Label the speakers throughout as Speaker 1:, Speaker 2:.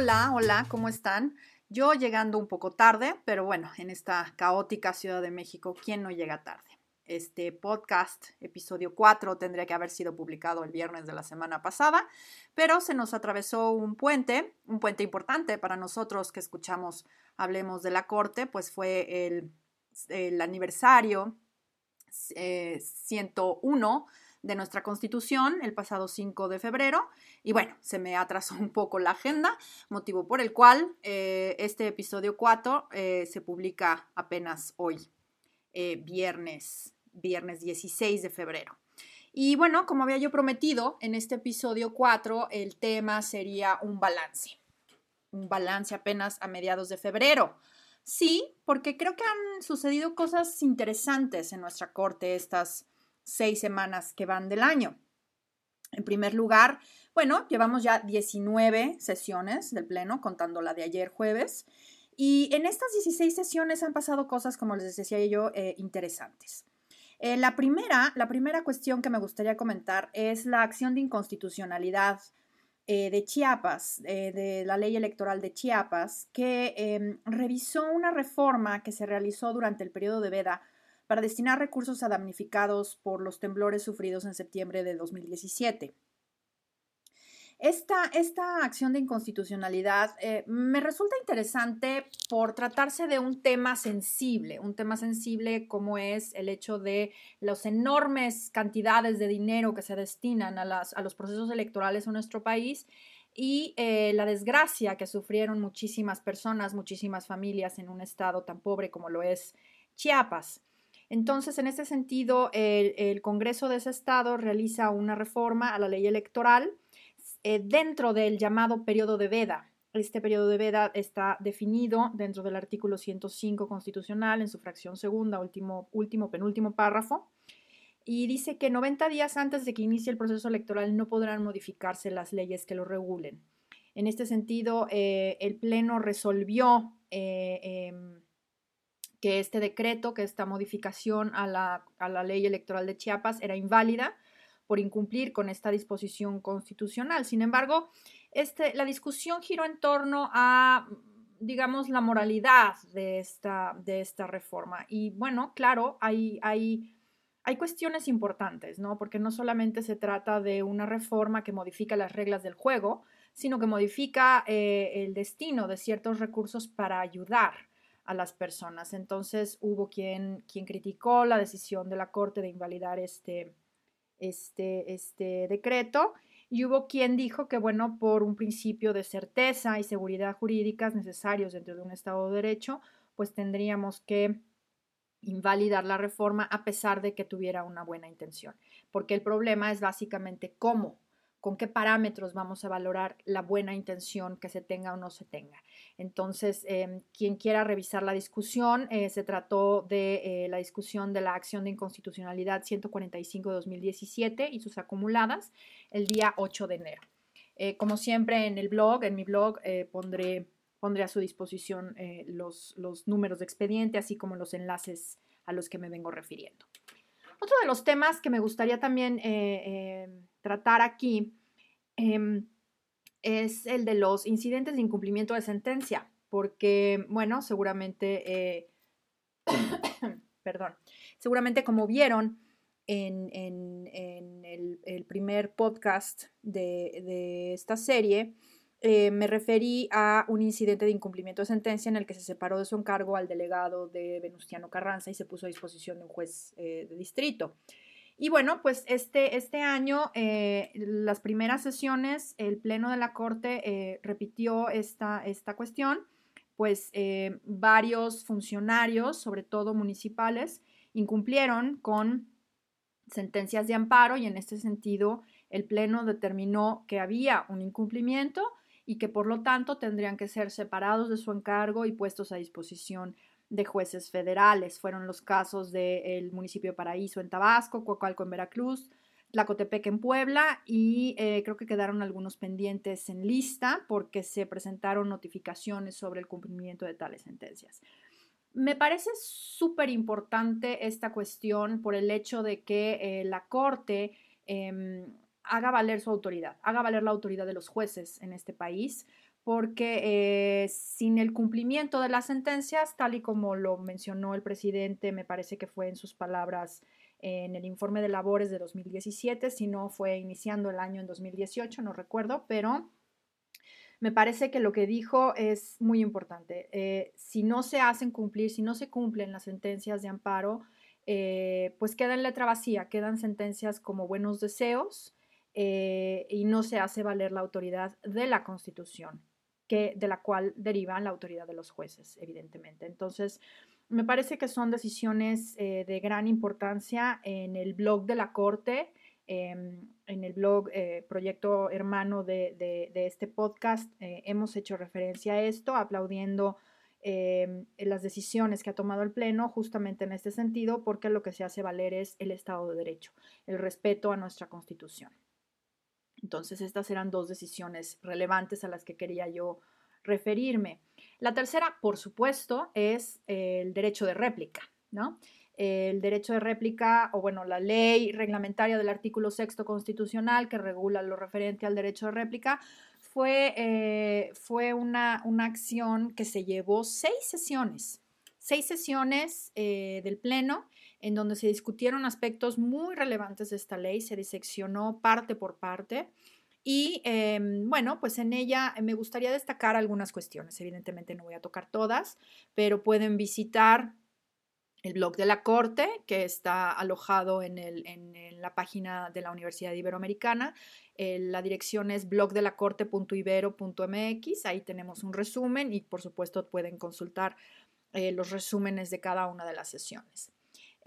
Speaker 1: Hola, hola, ¿cómo están? Yo llegando un poco tarde, pero bueno, en esta caótica Ciudad de México, ¿quién no llega tarde? Este podcast, episodio 4, tendría que haber sido publicado el viernes de la semana pasada, pero se nos atravesó un puente, un puente importante para nosotros que escuchamos Hablemos de la Corte, pues fue el, aniversario 101 eh, de nuestra constitución el pasado 5 de febrero y bueno, se me atrasó un poco la agenda, motivo por el cual eh, este episodio 4 eh, se publica apenas hoy, viernes, viernes 16 de febrero. Y bueno, como había yo prometido, en este episodio 4 el tema sería un balance un balance apenas a mediados de febrero. Sí, porque creo que han sucedido cosas interesantes en nuestra corte estas seis semanas que van del año. En primer lugar, bueno, llevamos ya 19 sesiones del Pleno, contando la de ayer jueves, y en estas 16 sesiones han pasado cosas, como les decía yo, eh, interesantes. Eh, la, primera, la primera cuestión que me gustaría comentar es la acción de inconstitucionalidad eh, de Chiapas, de la ley electoral de Chiapas, que em, revisó una reforma que se realizó durante el periodo de veda para destinar recursos a damnificados por los temblores sufridos en septiembre de 2017. Esta, esta acción de inconstitucionalidad eh, me resulta interesante por tratarse de un tema sensible, un tema sensible como es el hecho de las enormes cantidades de dinero que se destinan a, los procesos electorales en nuestro país y eh, la desgracia que sufrieron muchísimas personas, muchísimas familias en un estado tan pobre como lo es Chiapas. Entonces, en ese sentido, el, Congreso de ese estado realiza una reforma a la ley electoral eh, dentro del llamado periodo de veda. Este periodo de veda está definido dentro del artículo 105 constitucional en su fracción segunda, último, último, penúltimo párrafo, y dice que 90 días antes de que inicie el proceso electoral no podrán modificarse las leyes que lo regulen. En este sentido, eh, el Pleno resolvió eh, em, que este decreto, que esta modificación a la, a la ley electoral de Chiapas era inválida por incumplir con esta disposición constitucional. Sin embargo, este, la discusión giró en torno a, digamos, la moralidad de esta, de esta reforma. Y bueno, claro, hay, hay, hay cuestiones importantes, ¿no? Porque no solamente se trata de una reforma que modifica las reglas del juego, sino que modifica eh, el destino de ciertos recursos para ayudar a las personas. Entonces hubo quien, quien criticó la decisión de la Corte de invalidar este, este, este decreto y hubo quien dijo que, bueno, por un principio de certeza y seguridad jurídicas necesarios dentro de un Estado de Derecho, pues tendríamos que invalidar la reforma a pesar de que tuviera una buena intención, porque el problema es básicamente cómo con qué parámetros vamos a valorar la buena intención que se tenga o no se tenga. Entonces, em, quien quiera revisar la discusión, eh, se trató de eh, la discusión de la acción de inconstitucionalidad 145 de 2017 y sus acumuladas el día 8 de enero. Eh, como siempre en el blog, en mi blog, pondré, pondré a su disposición los, los números de expediente, así como los enlaces a los que me vengo refiriendo. Otro de los temas que me gustaría también tratar aquí em, es el de los incidentes de incumplimiento de sentencia, porque, bueno, seguramente, eh, perdón, seguramente como vieron en, el, primer podcast de, esta serie, eh, me referí a un incidente de incumplimiento de sentencia en el que se separó de su encargo al delegado de Venustiano Carranza y se puso a disposición de un juez eh, de distrito. Y bueno, pues este, este año, eh, las primeras sesiones, el Pleno de la Corte repitió esta, esta cuestión, pues varios funcionarios, sobre todo municipales, incumplieron con sentencias de amparo y en este sentido el Pleno determinó que había un incumplimiento y que por lo tanto tendrían que ser separados de su encargo y puestos a disposición de jueces federales. Fueron los casos del municipio de Paraíso en Tabasco, Coacalco en Veracruz, Tlacotepec en Puebla y eh, creo que quedaron algunos pendientes en lista porque se presentaron notificaciones sobre el cumplimiento de tales sentencias. Me parece súper importante esta cuestión por el hecho de que eh, la Corte em, haga valer su autoridad, haga valer la autoridad de los jueces en este país, porque eh, sin el cumplimiento de las sentencias, tal y como lo mencionó el presidente, me parece que fue en sus palabras en el informe de labores de 2017, si no fue iniciando el año en 2018, no recuerdo, pero me parece que lo que dijo es muy importante. Eh, si no se hacen cumplir, si no se cumplen las sentencias de amparo, eh, pues queda en letra vacía, quedan sentencias como buenos deseos eh, y no se hace valer la autoridad de la Constitución, que, de la cual deriva la autoridad de los jueces, evidentemente. Entonces, me parece que son decisiones de gran importancia en el blog de la Corte. Em, en el blog eh, Proyecto Hermano de, este podcast eh, hemos hecho referencia a esto, aplaudiendo em, las decisiones que ha tomado el Pleno justamente en este sentido, porque lo que se hace valer es el Estado de Derecho, el respeto a nuestra Constitución. Entonces, estas eran dos decisiones relevantes a las que quería yo referirme. La tercera, por supuesto, es el derecho de réplica, ¿no? el derecho de réplica o bueno, la ley reglamentaria del artículo sexto constitucional que regula lo referente al derecho de réplica fue, eh, fue una, una, acción que se llevó seis sesiones, seis sesiones eh, del Pleno en donde se discutieron aspectos muy relevantes de esta ley, se diseccionó parte por parte. Y em, bueno, pues en ella me gustaría destacar algunas cuestiones. Evidentemente no voy a tocar todas, pero pueden visitar el blog de la Corte, que está alojado en, la página de la Universidad Iberoamericana. la dirección es blogdelacorte.ibero.mx. Ahí tenemos un resumen y por supuesto pueden consultar eh, los resúmenes de cada una de las sesiones.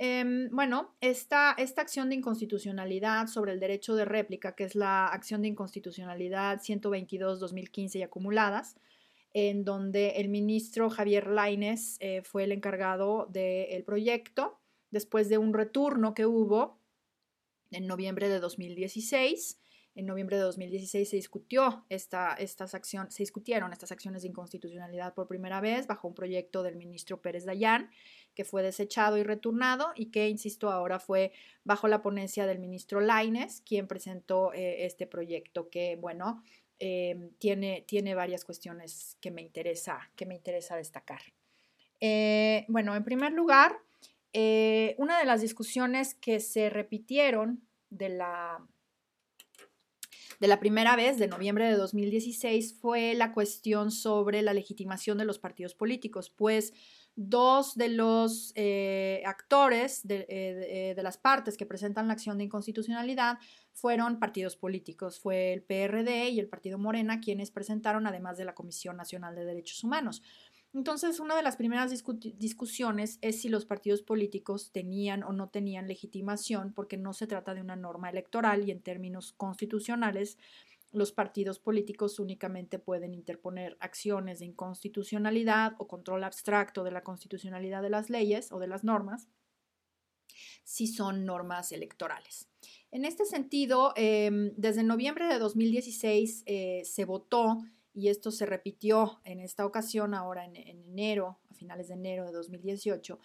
Speaker 1: Em, bueno, esta, esta acción de inconstitucionalidad sobre el derecho de réplica, que es la acción de inconstitucionalidad 122-2015 y acumuladas, en donde el ministro Javier Laines eh, fue el encargado del proyecto después de un retorno que hubo en noviembre de 2016. En noviembre de 2016 se discutió esta, estas acciones, se discutieron estas acciones de inconstitucionalidad por primera vez bajo un proyecto del ministro Pérez Dayán, que fue desechado y returnado y que, insisto, ahora fue bajo la ponencia del ministro Laines, quien presentó eh, este proyecto que, bueno, Em, tiene, tiene varias cuestiones que me interesa, que me interesa destacar. Eh, bueno, en primer lugar, eh, una de las discusiones que se repitieron de la, de la primera vez, de noviembre de 2016, fue la cuestión sobre la legitimación de los partidos políticos, pues dos de los eh, actores de, de, las partes que presentan la acción de inconstitucionalidad fueron partidos políticos. Fue el PRD y el Partido Morena quienes presentaron, además de la Comisión Nacional de Derechos Humanos. Entonces, una de las primeras discusiones es si los partidos políticos tenían o no tenían legitimación, porque no se trata de una norma electoral y en términos constitucionales, los partidos políticos únicamente pueden interponer acciones de inconstitucionalidad o control abstracto de la constitucionalidad de las leyes o de las normas si son normas electorales. En este sentido, em, desde noviembre de 2016 eh, se votó, y esto se repitió en esta ocasión, ahora en, enero, a finales de enero de 2018,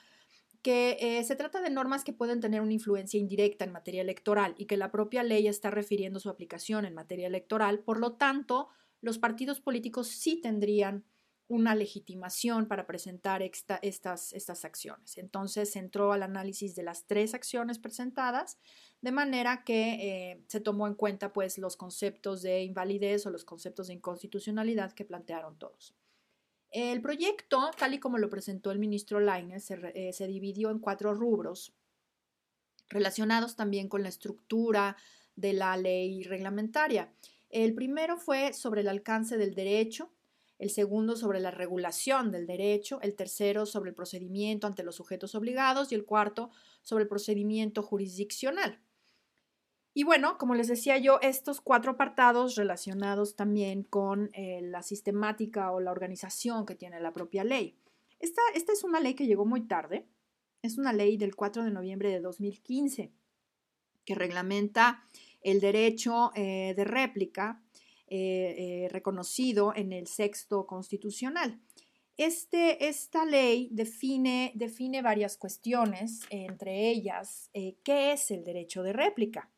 Speaker 1: que eh, se trata de normas que pueden tener una influencia indirecta en materia electoral y que la propia ley está refiriendo su aplicación en materia electoral. Por lo tanto, los partidos políticos sí tendrían una legitimación para presentar estas, estas acciones. Entonces entró al análisis de las tres acciones presentadas, de manera que eh, se tomó en cuenta pues, los conceptos de invalidez o los conceptos de inconstitucionalidad que plantearon todos. El proyecto, tal y como lo presentó el ministro Lainez, se, eh, se dividió en cuatro rubros relacionados también con la estructura de la ley reglamentaria. El primero fue sobre el alcance del derecho, el segundo sobre la regulación del derecho, el tercero sobre el procedimiento ante los sujetos obligados y el cuarto sobre el procedimiento jurisdiccional. Y bueno, como les decía yo, estos cuatro apartados relacionados también con eh, la sistemática o la organización que tiene la propia ley. Esta, esta es una ley que llegó muy tarde, es una ley del 4 de noviembre de 2015 que reglamenta el derecho eh, de réplica eh, reconocido en el sexto constitucional. Este, esta ley define, define, varias cuestiones, entre ellas, ¿qué es el derecho de réplica?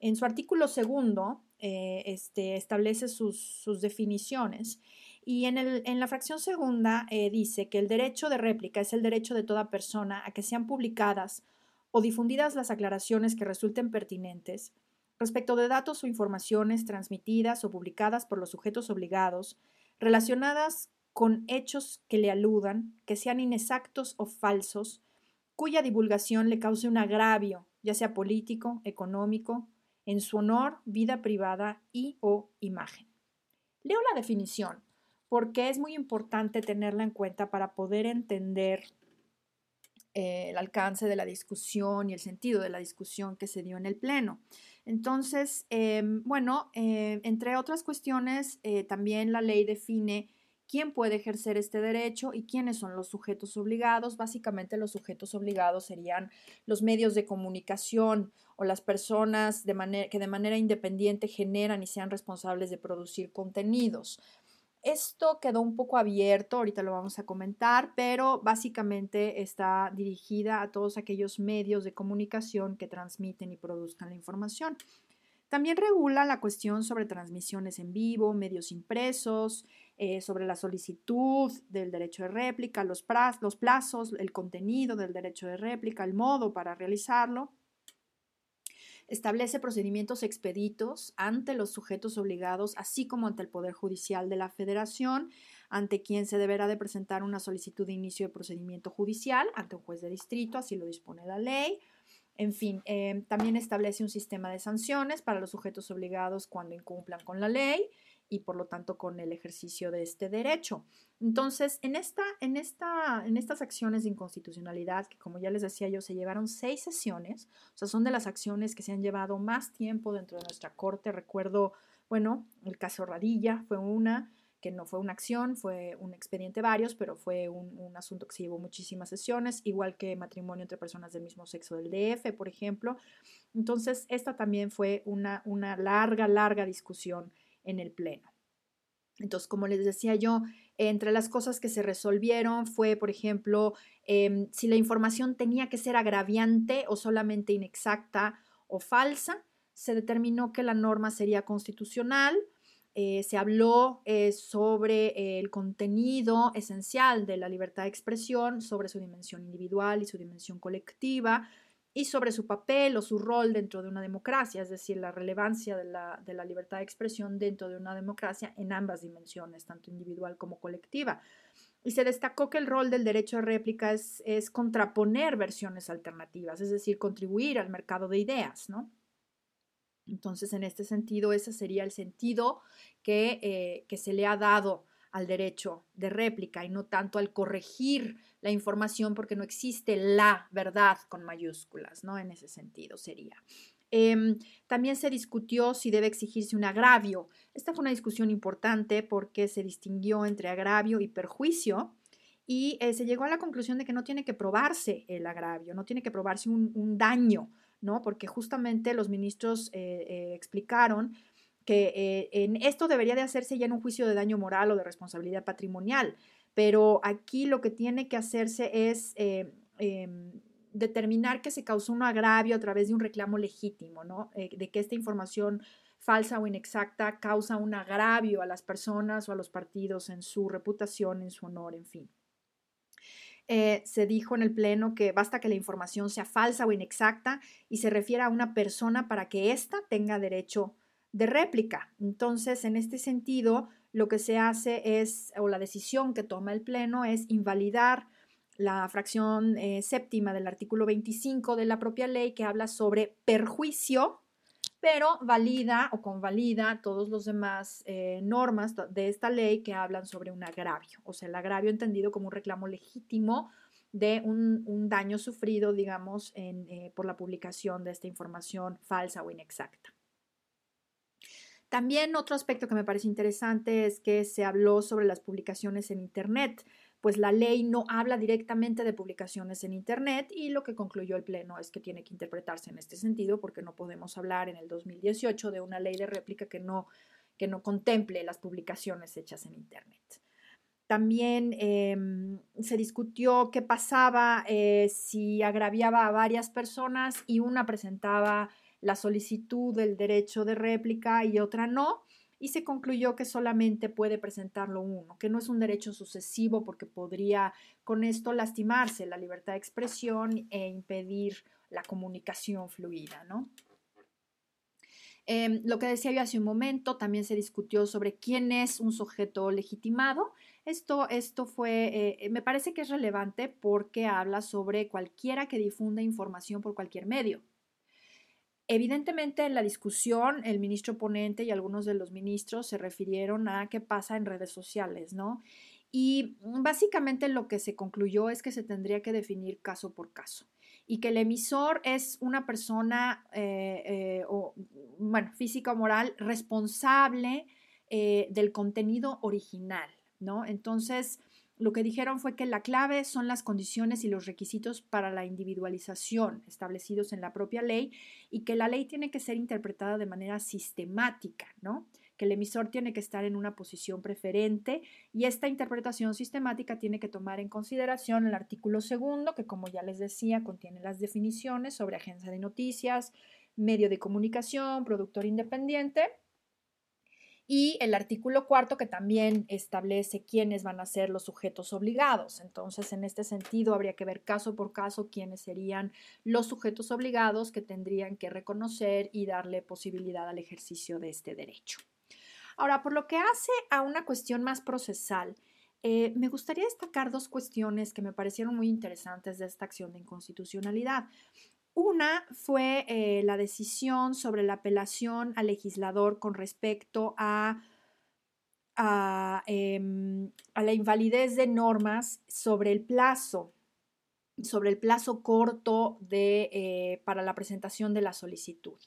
Speaker 1: En su artículo segundo este, establece sus, sus definiciones Y en, el, en la fracción segunda eh, dice que el derecho de réplica es el derecho de toda persona a que sean publicadas o difundidas las aclaraciones que resulten pertinentes respecto de datos o informaciones transmitidas o publicadas por los sujetos obligados relacionadas con hechos que le aludan, que sean inexactos o falsos, cuya divulgación le cause un agravio, ya sea político, económico, en su honor, vida privada y o imagen. Leo la definición porque es muy importante tenerla en cuenta para poder entender eh, el alcance de la discusión y el sentido de la discusión que se dio en el Pleno. Entonces, em, bueno, eh, entre otras cuestiones, eh, también la ley define quién puede ejercer este derecho y quiénes son los sujetos obligados. Básicamente los sujetos obligados serían los medios de comunicación o las personas que de manera independiente generan y sean responsables de producir contenidos. Esto quedó un poco abierto, ahorita lo vamos a comentar, pero básicamente está dirigida a todos aquellos medios de comunicación que transmiten y produzcan la información. También regula la cuestión sobre transmisiones en vivo, medios impresos, eh, sobre la solicitud del derecho de réplica, los, plazos, el contenido del derecho de réplica, el modo para realizarlo establece procedimientos expeditos ante los sujetos obligados, así como ante el Poder Judicial de la Federación, ante quien se deberá de presentar una solicitud de inicio de procedimiento judicial ante un juez de distrito, así lo dispone la ley. En fin, eh, también establece un sistema de sanciones para los sujetos obligados cuando incumplan con la ley y por lo tanto con el ejercicio de este derecho. Entonces, en, esta, en, esta, en estas acciones de inconstitucionalidad, que como ya les decía yo, se llevaron seis sesiones, o sea, son de las acciones que se han llevado más tiempo dentro de nuestra corte. Recuerdo, bueno, el caso Radilla fue una, que no fue una acción, fue un expediente varios, pero fue un, un, asunto que se llevó muchísimas sesiones, igual que matrimonio entre personas del mismo sexo del DF, por ejemplo. Entonces, esta también fue una, una larga, larga discusión en el Pleno. Entonces, como les decía yo, entre las cosas que se resolvieron fue, por ejemplo, em, si la información tenía que ser agraviante o solamente inexacta o falsa. Se determinó que la norma sería constitucional. Eh, se habló eh, sobre el contenido esencial de la libertad de expresión, sobre su dimensión individual y su dimensión colectiva, y sobre su papel o su rol dentro de una democracia, es decir, la relevancia de la, libertad de expresión dentro de una democracia en ambas dimensiones, tanto individual como colectiva. Y se destacó que el rol del derecho de réplica es, es contraponer versiones alternativas, es decir, contribuir al mercado de ideas, ¿no? Entonces, en este sentido, ese sería el sentido que, eh, que se le ha dado al derecho de réplica y no tanto al corregir la información porque no existe la verdad con mayúsculas, ¿no? En ese sentido sería. Em, también se discutió si debe exigirse un agravio. Esta fue una discusión importante porque se distinguió entre agravio y perjuicio y eh, se llegó a la conclusión de que no tiene que probarse el agravio, no tiene que probarse un, daño, ¿no? Porque justamente los ministros eh, eh, explicaron que eh, en esto debería de hacerse ya en un juicio de daño moral o de responsabilidad patrimonial, pero aquí lo que tiene que hacerse es eh, em, determinar que se causó un agravio a través de un reclamo legítimo, ¿no? Eh, de que esta información falsa o inexacta causa un agravio a las personas o a los partidos en su reputación, en su honor, en fin. se dijo en el Pleno que basta que la información sea falsa o inexacta y se refiera a una persona para que ésta tenga derecho de réplica. Entonces, en este sentido, lo que se hace es, o la decisión que toma el Pleno es invalidar la fracción eh, séptima del artículo 25 de la propia ley que habla sobre perjuicio, pero valida o convalida todos los demás eh, normas de esta ley que hablan sobre un agravio, o sea, el agravio entendido como un reclamo legítimo de un, daño sufrido, digamos, eh, por la publicación de esta información falsa o inexacta. También otro aspecto que me parece interesante es que se habló sobre las publicaciones en Internet, pues la ley no habla directamente de publicaciones en Internet y lo que concluyó el Pleno es que tiene que interpretarse en este sentido porque no podemos hablar en el 2018 de una ley de réplica que no, que no contemple las publicaciones hechas en Internet. También em, se discutió qué pasaba eh, si agraviaba a varias personas y una presentaba la solicitud del derecho de réplica y otra no. y se concluyó que solamente puede presentarlo uno, que no es un derecho sucesivo porque podría con esto lastimarse la libertad de expresión e impedir la comunicación fluida, ¿no? Em, lo que decía yo hace un momento, también se discutió sobre quién es un sujeto legitimado. Esto, esto fue, eh, me parece que es relevante porque habla sobre cualquiera que difunda información por cualquier medio. Evidentemente, en la discusión, el ministro ponente y algunos de los ministros se refirieron a qué pasa en redes sociales, ¿no? Y básicamente lo que se concluyó es que se tendría que definir caso por caso y que el emisor es una persona, eh, eh, o, bueno, física o moral, responsable eh, del contenido original, ¿no? Entonces, lo que dijeron fue que la clave son las condiciones y los requisitos para la individualización establecidos en la propia ley y que la ley tiene que ser interpretada de manera sistemática, ¿no? que el emisor tiene que estar en una posición preferente y esta interpretación sistemática tiene que tomar en consideración el artículo segundo, que como ya les decía, contiene las definiciones sobre agencia de noticias, medio de comunicación, productor independiente, y el artículo cuarto que también establece quiénes van a ser los sujetos obligados. Entonces, en este sentido, habría que ver caso por caso quiénes serían los sujetos obligados que tendrían que reconocer y darle posibilidad al ejercicio de este derecho. Ahora, por lo que hace a una cuestión más procesal, eh, me gustaría destacar dos cuestiones que me parecieron muy interesantes de esta acción de inconstitucionalidad. Una fue eh, la decisión sobre la apelación al legislador con respecto a, a, em, la invalidez de normas sobre el plazo, sobre el plazo corto de, eh, para la presentación de la solicitud.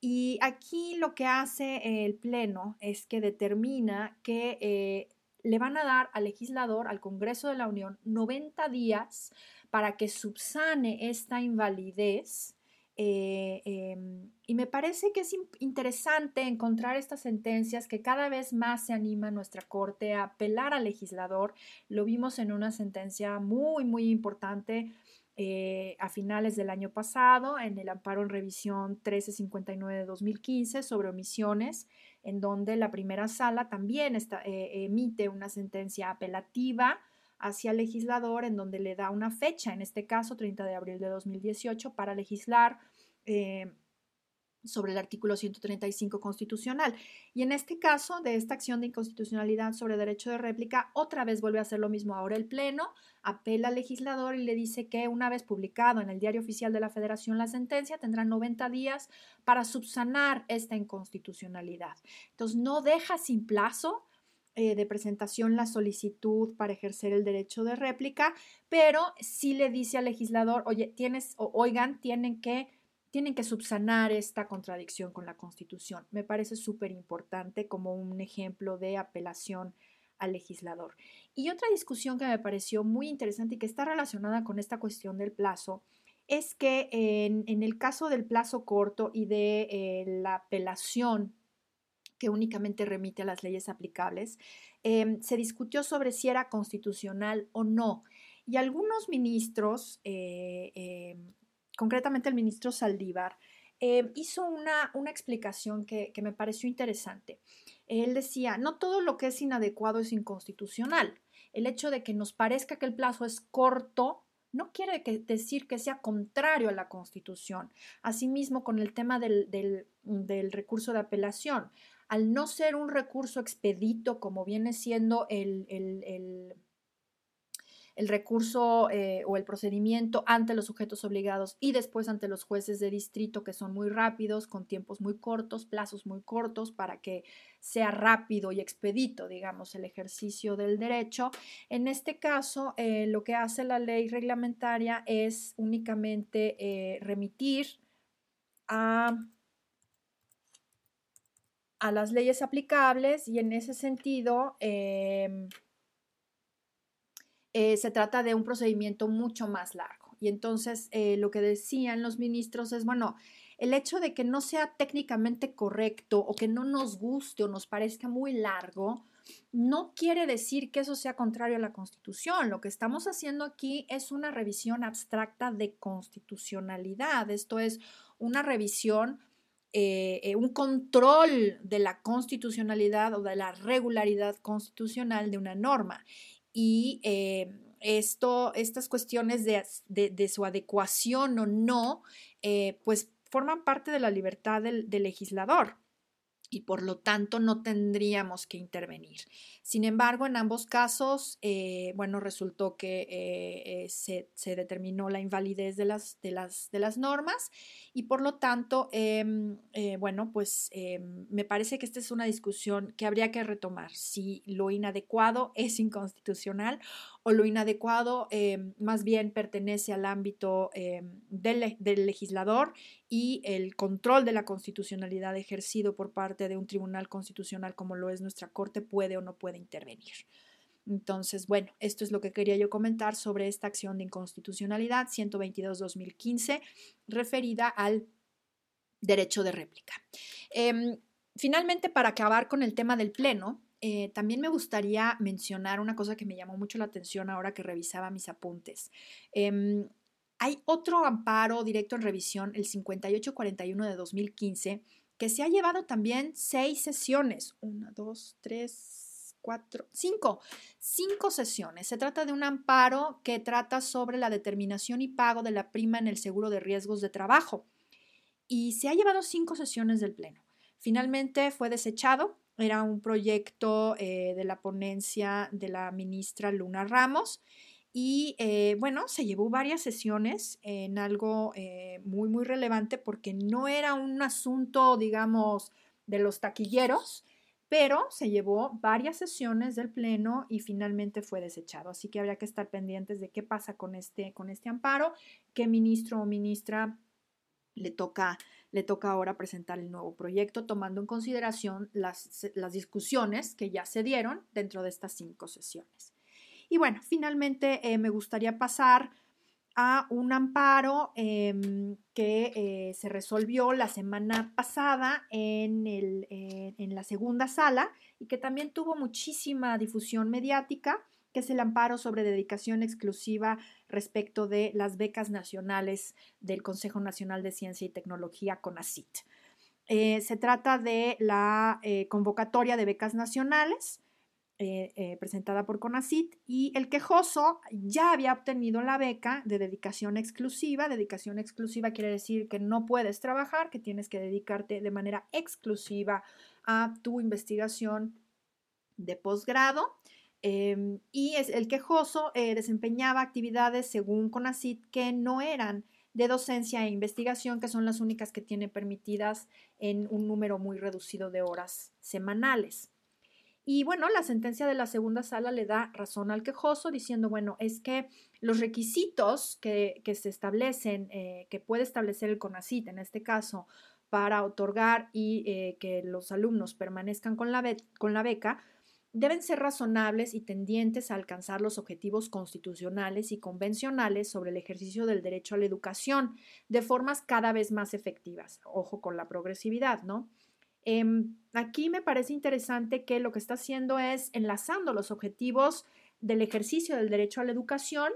Speaker 1: Y aquí lo que hace el Pleno es que determina que eh, le van a dar al legislador, al Congreso de la Unión, 90 días para que subsane esta invalidez. Eh, em, y me parece que es interesante encontrar estas sentencias que cada vez más se anima nuestra Corte a apelar al legislador. Lo vimos en una sentencia muy, muy importante eh, a finales del año pasado en el amparo en revisión 1359 de 2015 sobre omisiones, en donde la primera sala también eh, emite una sentencia apelativa hacia el legislador en donde le da una fecha, en este caso 30 de abril de 2018, para legislar. Eh, sobre el artículo 135 constitucional. Y en este caso, de esta acción de inconstitucionalidad sobre derecho de réplica, otra vez vuelve a hacer lo mismo. Ahora el Pleno apela al legislador y le dice que una vez publicado en el Diario Oficial de la Federación la sentencia, tendrá 90 días para subsanar esta inconstitucionalidad. Entonces, no deja sin plazo eh, de presentación la solicitud para ejercer el derecho de réplica, pero sí le dice al legislador, oye, tienes, oigan, tienen que tienen que subsanar esta contradicción con la Constitución. Me parece súper importante como un ejemplo de apelación al legislador. Y otra discusión que me pareció muy interesante y que está relacionada con esta cuestión del plazo es que en, el caso del plazo corto y de eh, la apelación que únicamente remite a las leyes aplicables, em, se discutió sobre si era constitucional o no. Y algunos ministros eh, em, concretamente el ministro Saldívar, eh, hizo una, una explicación que, me pareció interesante. Él decía, no todo lo que es inadecuado es inconstitucional. El hecho de que nos parezca que el plazo es corto no quiere decir que sea contrario a la Constitución. Asimismo, con el tema del, recurso de apelación, al no ser un recurso expedito como viene siendo el el recurso eh, o el procedimiento ante los sujetos obligados y después ante los jueces de distrito que son muy rápidos, con tiempos muy cortos, plazos muy cortos para que sea rápido y expedito, digamos, el ejercicio del derecho. En este caso, eh, lo que hace la ley reglamentaria es únicamente eh, remitir a a las leyes aplicables y en ese sentido em, eh, se trata de un procedimiento mucho más largo. Y entonces eh, lo que decían los ministros es, bueno, el hecho de que no sea técnicamente correcto o que no nos guste o nos parezca muy largo, no quiere decir que eso sea contrario a la Constitución. Lo que estamos haciendo aquí es una revisión abstracta de constitucionalidad. Esto es una revisión eh, eh, un control de la constitucionalidad o de la regularidad constitucional de una norma. Y eh, esto, estas cuestiones de, su adecuación o no, pues forman parte de la libertad del legislador y por lo tanto no tendríamos que intervenir. Sin embargo, en ambos casos, eh, bueno, resultó que eh, eh, se, determinó la invalidez de las, de las, de las normas y por lo tanto, em, bueno, pues em, me parece que esta es una discusión que habría que retomar, si lo inadecuado es inconstitucional o lo inadecuado em, más bien pertenece al ámbito del, del legislador y el control de la constitucionalidad ejercido por parte de un tribunal constitucional como lo es nuestra Corte puede o no puede intervenir. Entonces, bueno, esto es lo que quería yo comentar sobre esta acción de inconstitucionalidad 122-2015 referida al derecho de réplica. Em, finalmente, para acabar con el tema del Pleno, eh, también me gustaría mencionar una cosa que me llamó mucho la atención ahora que revisaba mis apuntes. Em, hay otro amparo directo en revisión, el 5841 de 2015, que se ha llevado también seis sesiones. Una, dos, tres, cuatro, cinco. Cinco sesiones. Se trata de un amparo que trata sobre la determinación y pago de la prima en el seguro de riesgos de trabajo. Y se ha llevado cinco sesiones del Pleno. Finalmente fue desechado. Era un proyecto eh, de la ponencia de la ministra Luna Ramos y eh, bueno, se llevó varias sesiones en algo eh, muy, muy relevante porque no era un asunto, digamos, de los taquilleros, pero se llevó varias sesiones del Pleno y finalmente fue desechado. Así que habría que estar pendientes de qué pasa con este, con este amparo, qué ministro o ministra le toca, le toca ahora presentar el nuevo proyecto, tomando en consideración las, las discusiones que ya se dieron dentro de estas cinco sesiones. Y bueno, finalmente eh, me gustaría pasar a un amparo em, que eh, se resolvió la semana pasada en, el, en la segunda sala y que también tuvo muchísima difusión mediática, que es el amparo sobre dedicación exclusiva respecto de las becas nacionales del Consejo Nacional de Ciencia y Tecnología, CONACIT. se trata de la convocatoria de becas nacionales eh, eh, presentada por CONACIT y el quejoso ya había obtenido la beca de dedicación exclusiva. Dedicación exclusiva quiere decir que no puedes trabajar, que tienes que dedicarte de manera exclusiva a tu investigación de posgrado. Em, y es, el quejoso eh, desempeñaba actividades según CONACIT que no eran de docencia e investigación, que son las únicas que tiene permitidas en un número muy reducido de horas semanales. Y bueno, la sentencia de la segunda sala le da razón al quejoso diciendo, bueno, es que los requisitos que, se establecen, eh, que puede establecer el CONACIT en este caso, para otorgar y eh, que los alumnos permanezcan con la, con la beca, deben ser razonables y tendientes a alcanzar los objetivos constitucionales y convencionales sobre el ejercicio del derecho a la educación de formas cada vez más efectivas. Ojo con la progresividad, ¿no? Em, aquí me parece interesante que lo que está haciendo es enlazando los objetivos del ejercicio del derecho a la educación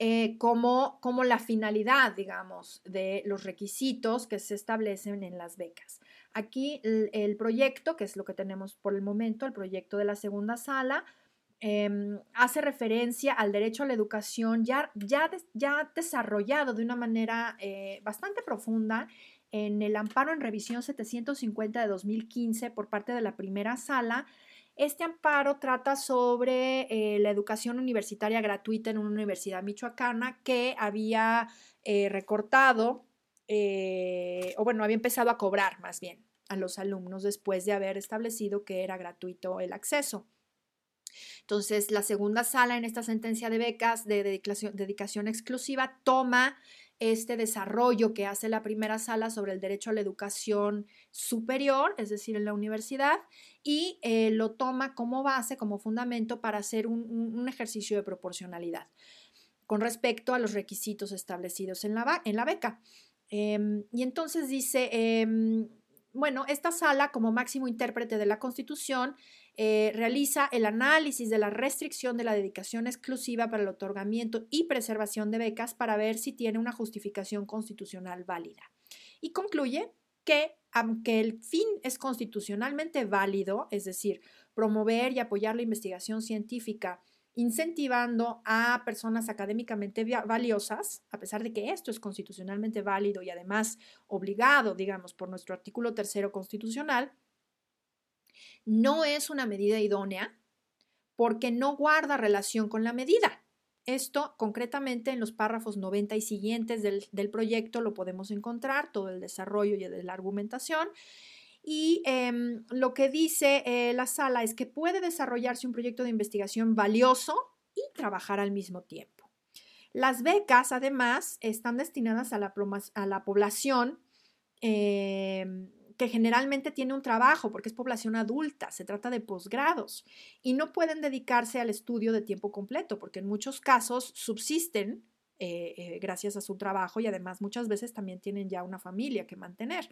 Speaker 1: eh, como, como la finalidad, digamos, de los requisitos que se establecen en las becas. Aquí el, proyecto, que es lo que tenemos por el momento, el proyecto de la segunda sala, em, hace referencia al derecho a la educación ya, ya, ya desarrollado de una manera eh, bastante profunda en el amparo en revisión 750 de 2015 por parte de la primera sala. Este amparo trata sobre eh, la educación universitaria gratuita en una universidad michoacana que había eh, recortado, eh, o bueno, había empezado a cobrar más bien a los alumnos después de haber establecido que era gratuito el acceso. Entonces, la segunda sala en esta sentencia de becas de dedicación, exclusiva toma este desarrollo que hace la primera sala sobre el derecho a la educación superior, es decir, en la universidad, y eh, lo toma como base, como fundamento para hacer un, ejercicio de proporcionalidad con respecto a los requisitos establecidos en la beca. Em, y entonces dice, em, bueno, esta sala como máximo intérprete de la Constitución eh, realiza el análisis de la restricción de la dedicación exclusiva para el otorgamiento y preservación de becas para ver si tiene una justificación constitucional válida. y concluye que aunque el fin es constitucionalmente válido, es decir, promover y apoyar la investigación científica, incentivando a personas académicamente valiosas, a pesar de que esto es constitucionalmente válido y además obligado, digamos, por nuestro artículo tercero constitucional, no es una medida idónea porque no guarda relación con la medida. Esto concretamente en los párrafos 90 y siguientes del, proyecto lo podemos encontrar, todo el desarrollo y de la argumentación. Y em, lo que dice eh, la sala es que puede desarrollarse un proyecto de investigación valioso y trabajar al mismo tiempo. Las becas, además, están destinadas a la, población em, que generalmente tiene un trabajo porque es población adulta, se trata de posgrados y no pueden dedicarse al estudio de tiempo completo porque en muchos casos subsisten eh, eh, gracias a su trabajo y además muchas veces también tienen ya una familia que mantener.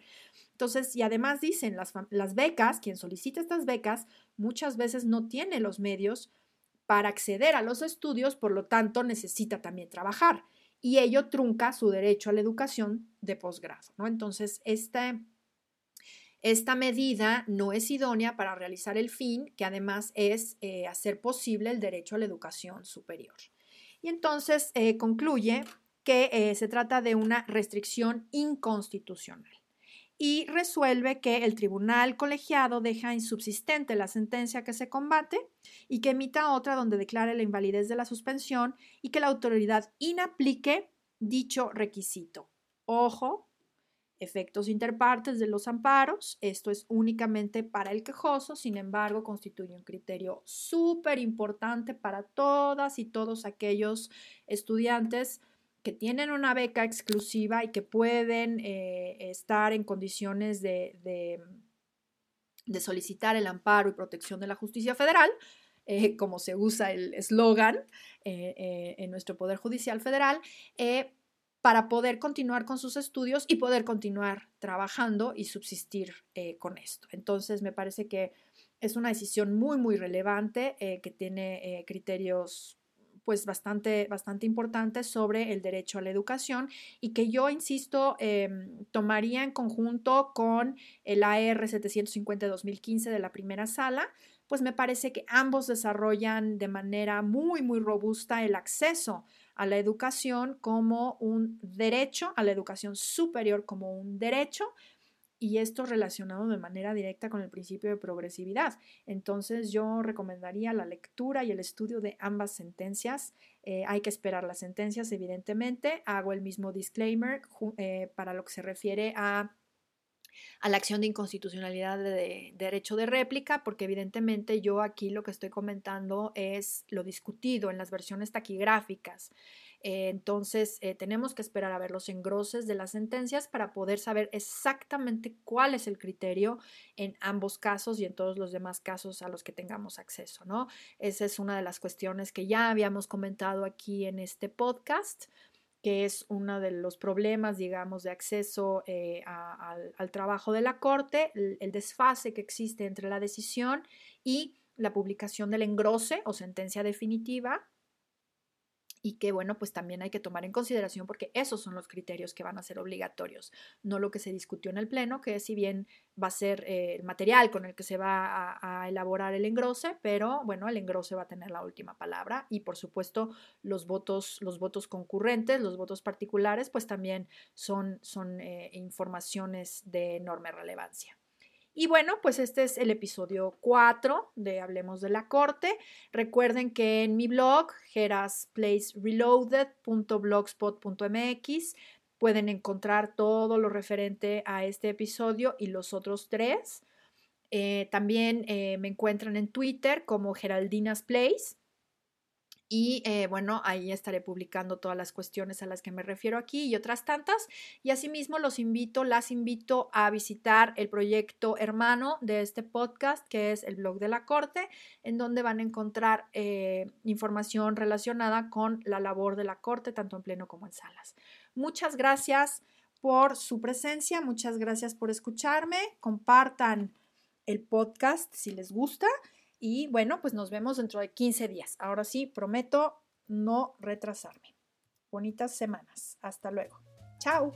Speaker 1: Entonces, y además dicen las, becas, quien solicita estas becas muchas veces no tiene los medios para acceder a los estudios, por lo tanto necesita también trabajar y ello trunca su derecho a la educación de posgrado, ¿no? Entonces, este esta medida no es idónea para realizar el fin, que además es eh, hacer posible el derecho a la educación superior. Y entonces eh, concluye que eh, se trata de una restricción inconstitucional y resuelve que el tribunal colegiado deja insubsistente la sentencia que se combate y que emita otra donde declare la invalidez de la suspensión y que la autoridad inaplique dicho requisito. Ojo, efectos interpartes de los amparos. Esto es únicamente para el quejoso, sin embargo, constituye un criterio súper importante para todas y todos aquellos estudiantes que tienen una beca exclusiva y que pueden eh, estar en condiciones de, solicitar el amparo y protección de la justicia federal. Eh, como se usa el eslogan eh, en nuestro Poder Judicial Federal, para poder continuar con sus estudios y poder continuar trabajando y subsistir eh, con esto. Entonces, me parece que es una decisión muy, muy relevante eh, que tiene eh, criterios pues bastante, bastante importantes sobre el derecho a la educación y que yo, insisto, em, tomaría en conjunto con el AR 750-2015 de la primera sala, pues me parece que ambos desarrollan de manera muy, muy robusta el acceso a la educación como un derecho, a la educación superior como un derecho, y esto relacionado de manera directa con el principio de progresividad. Entonces yo recomendaría la lectura y el estudio de ambas sentencias. Eh, hay que esperar las sentencias, evidentemente. Hago el mismo disclaimer eh, para lo que se refiere a a la acción de inconstitucionalidad de, derecho de réplica, porque evidentemente yo aquí lo que estoy comentando es lo discutido en las versiones taquigráficas. Eh, entonces, eh, tenemos que esperar a ver los engroses de las sentencias para poder saber exactamente cuál es el criterio en ambos casos y en todos los demás casos a los que tengamos acceso, ¿no? Esa es una de las cuestiones que ya habíamos comentado aquí en este podcast que es uno de los problemas, digamos, de acceso eh, al, trabajo de la Corte, el, desfase que existe entre la decisión y la publicación del engrose o sentencia definitiva y que bueno, pues también hay que tomar en consideración porque esos son los criterios que van a ser obligatorios, no lo que se discutió en el Pleno, que si bien va a ser eh, el material con el que se va a, elaborar el engrose, pero bueno, el engrose va a tener la última palabra y por supuesto los votos, los votos concurrentes, los votos particulares, pues también son, son eh, informaciones de enorme relevancia. Y bueno, pues este es el episodio 4 de Hablemos de la Corte. Recuerden que en mi blog, gerasplacereloaded.blogspot.mx, pueden encontrar todo lo referente a este episodio y los otros tres. Eh, también eh, me encuentran en Twitter como Geraldinas Place. Y eh, bueno, ahí estaré publicando todas las cuestiones a las que me refiero aquí y otras tantas. Y asimismo los invito, las invito a visitar el proyecto hermano de este podcast, que es el blog de la Corte, en donde van a encontrar eh, información relacionada con la labor de la Corte, tanto en pleno como en salas. Muchas gracias por su presencia, muchas gracias por escucharme. Compartan el podcast si les gusta y bueno, pues nos vemos dentro de 15 días. Ahora sí, prometo no retrasarme. Bonitas semanas. Hasta luego. Chao.